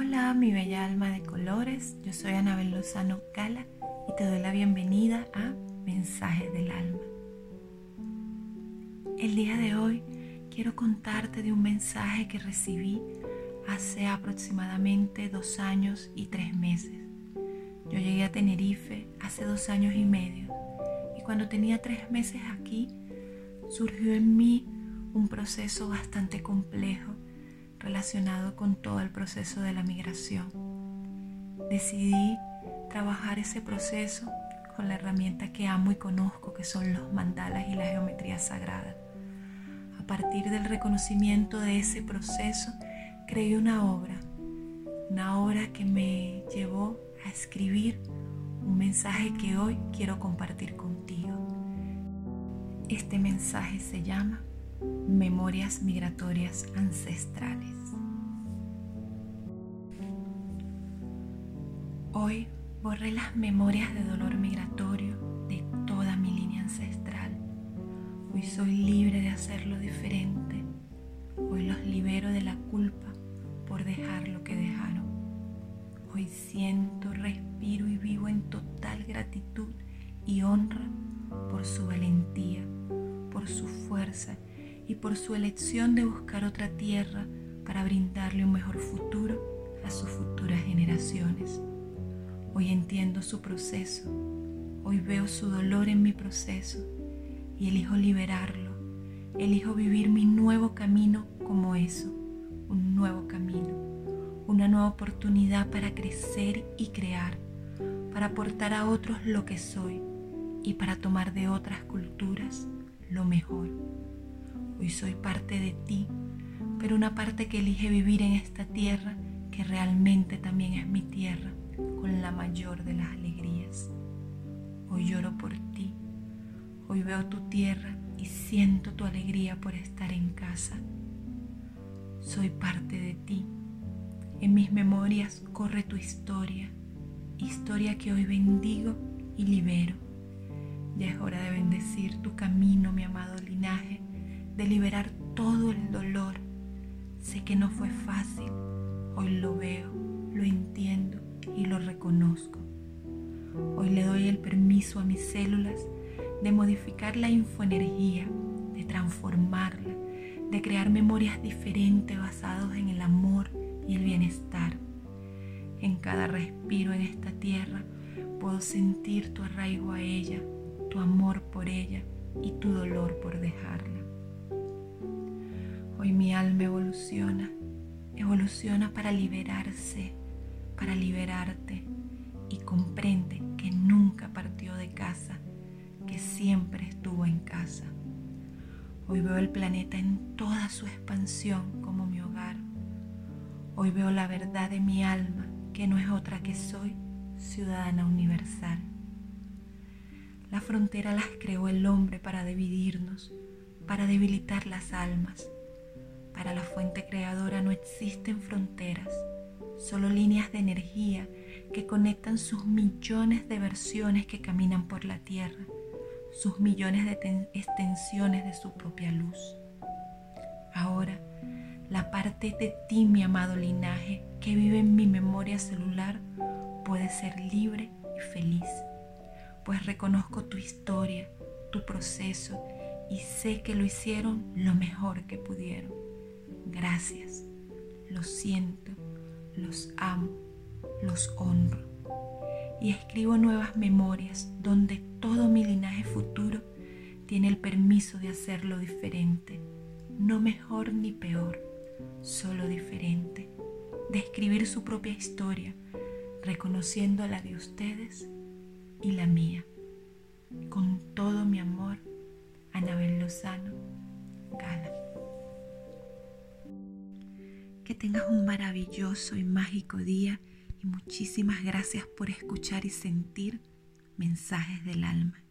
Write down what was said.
Hola, mi bella alma de colores. Yo soy Anabel Lozano Cala y te doy la bienvenida a Mensajes del Alma. El día de hoy quiero contarte de un mensaje que recibí hace aproximadamente dos años y tres meses. Yo llegué a Tenerife hace dos años y medio y cuando tenía tres meses aquí surgió en mí un proceso bastante complejo relacionado con todo el proceso de la migración. Decidí trabajar ese proceso con la herramienta que amo y conozco, que son los mandalas y la geometría sagrada. A partir del reconocimiento de ese proceso, creé una obra, una obra que me llevó a escribir un mensaje que hoy quiero compartir contigo. Este mensaje se llama Memorias migratorias ancestrales. Hoy borré las memorias de dolor migratorio de toda mi línea ancestral. Hoy soy libre de hacerlo diferente. Hoy los libero de la culpa por dejar lo que dejaron. Hoy siento, respiro y vivo en total gratitud y honra por su valentía, por su fuerza y por su elección de buscar otra tierra para brindarle un mejor futuro a sus futuras generaciones. Hoy entiendo su proceso, hoy veo su dolor en mi proceso y elijo liberarlo, elijo vivir mi nuevo camino como eso, un nuevo camino, una nueva oportunidad para crecer y crear, para aportar a otros lo que soy y para tomar de otras culturas lo mejor. Hoy soy parte de ti, pero una parte que elige vivir en esta tierra que realmente también es mi tierra, con la mayor de las alegrías. Hoy lloro por ti, hoy veo tu tierra y siento tu alegría por estar en casa. Soy parte de ti. En mis memorias corre tu historia, historia que hoy bendigo y libero. Ya es hora de bendecir tu camino, mi amado linaje, de liberar todo el dolor. Sé que no fue fácil, hoy lo veo, lo entiendo y lo reconozco. Hoy le doy el permiso a mis células de modificar la infoenergía, de transformarla, de crear memorias diferentes basadas en el amor y el bienestar. En cada respiro en esta tierra puedo sentir tu arraigo a ella, tu amor por ella y tu dolor por dejarla. Hoy mi alma evoluciona, evoluciona para liberarse, para liberarte y comprende que nunca partió de casa, que siempre estuvo en casa. Hoy veo el planeta en toda su expansión como mi hogar. Hoy veo la verdad de mi alma, que no es otra que soy ciudadana universal. La frontera las creó el hombre para dividirnos, para debilitar las almas para la fuente creadora no existen fronteras, solo líneas de energía que conectan sus millones de versiones que caminan por la Tierra, sus millones de extensiones de su propia luz. Ahora, la parte de ti, mi amado linaje, que vive en mi memoria celular, puede ser libre y feliz, pues reconozco tu historia, tu proceso y sé que lo hicieron lo mejor que pudieron. Gracias, los siento, los amo, los honro. Y escribo nuevas memorias donde todo mi linaje futuro tiene el permiso de hacerlo diferente, no mejor ni peor, solo diferente, de escribir su propia historia, reconociendo la de ustedes y la mía. Tengas un maravilloso y mágico día y muchísimas gracias por escuchar y sentir mensajes del alma.